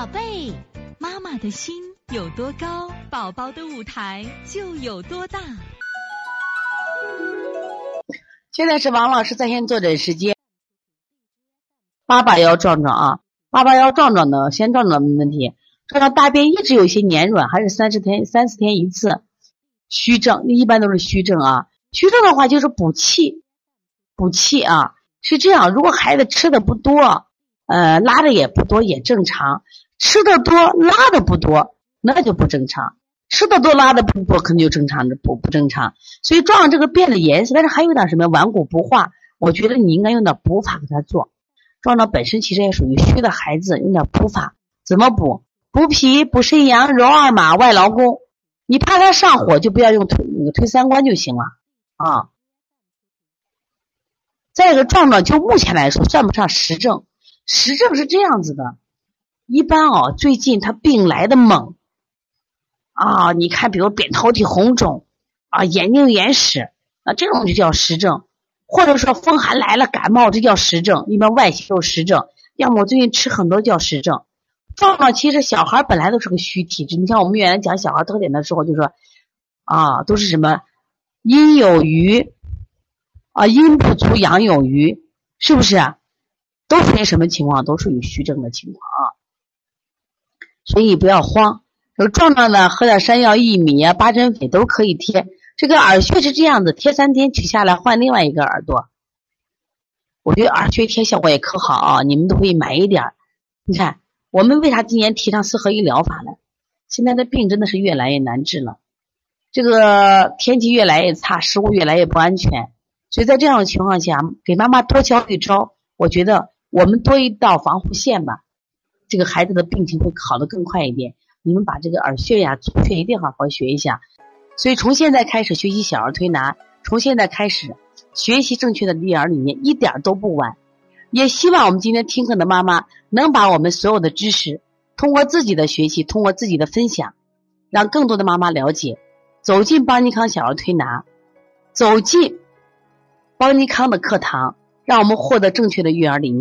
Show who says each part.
Speaker 1: 宝贝，妈妈的心有多高，宝宝的舞台就有多大。
Speaker 2: 现在是王老师在线坐诊时间。八八幺壮壮啊，八八幺壮壮的，先壮壮没问题。壮壮大便一直有些黏软，还是三十天三四天一次，虚症一般都是虚症啊。虚症的话就是补气，补气啊是这样。如果孩子吃的不多，呃，拉的也不多，也正常。吃的多，拉的不多，那就不正常。吃的多，拉的不多，肯定就正常的不不正常。所以壮壮这个便的颜色，但是还有点什么顽固不化，我觉得你应该用点补法给他做。壮壮本身其实也属于虚的孩子，用点补法，怎么补？补脾、补肾阳、揉二马、外劳宫。你怕他上火，就不要用推那个推三关就行了啊。再一个，壮壮就目前来说算不上实症，实症是这样子的。一般哦，最近他病来的猛啊！你看，比如扁桃体红肿啊，眼睛眼屎，那这种就叫实症，或者说风寒来了感冒，这叫实症。一般外邪有实症，要么最近吃很多叫实症。壮壮其实小孩本来都是个虚体质，你像我们原来讲小孩特点的时候，就说啊，都是什么阴有余啊，阴不足阳有余，是不是？都属于什么情况？都属于虚症的情况啊。所以不要慌，有壮壮呢，喝点山药、薏米啊、八珍粉都可以贴。这个耳穴是这样子，贴三天取下来换另外一个耳朵。我觉得耳穴贴效果也可好啊，你们都可以买一点。你看，我们为啥今年提倡四合一疗法呢？现在的病真的是越来越难治了，这个天气越来越差，食物越来越不安全，所以在这样的情况下，给妈妈多教一招，我觉得我们多一道防护线吧。这个孩子的病情会好的更快一点。你们把这个耳穴呀、足穴一定好好学一下。所以从现在开始学习小儿推拿，从现在开始学习正确的育儿理念，一点都不晚。也希望我们今天听课的妈妈能把我们所有的知识，通过自己的学习，通过自己的分享，让更多的妈妈了解，走进邦尼康小儿推拿，走进邦尼康的课堂，让我们获得正确的育儿理念。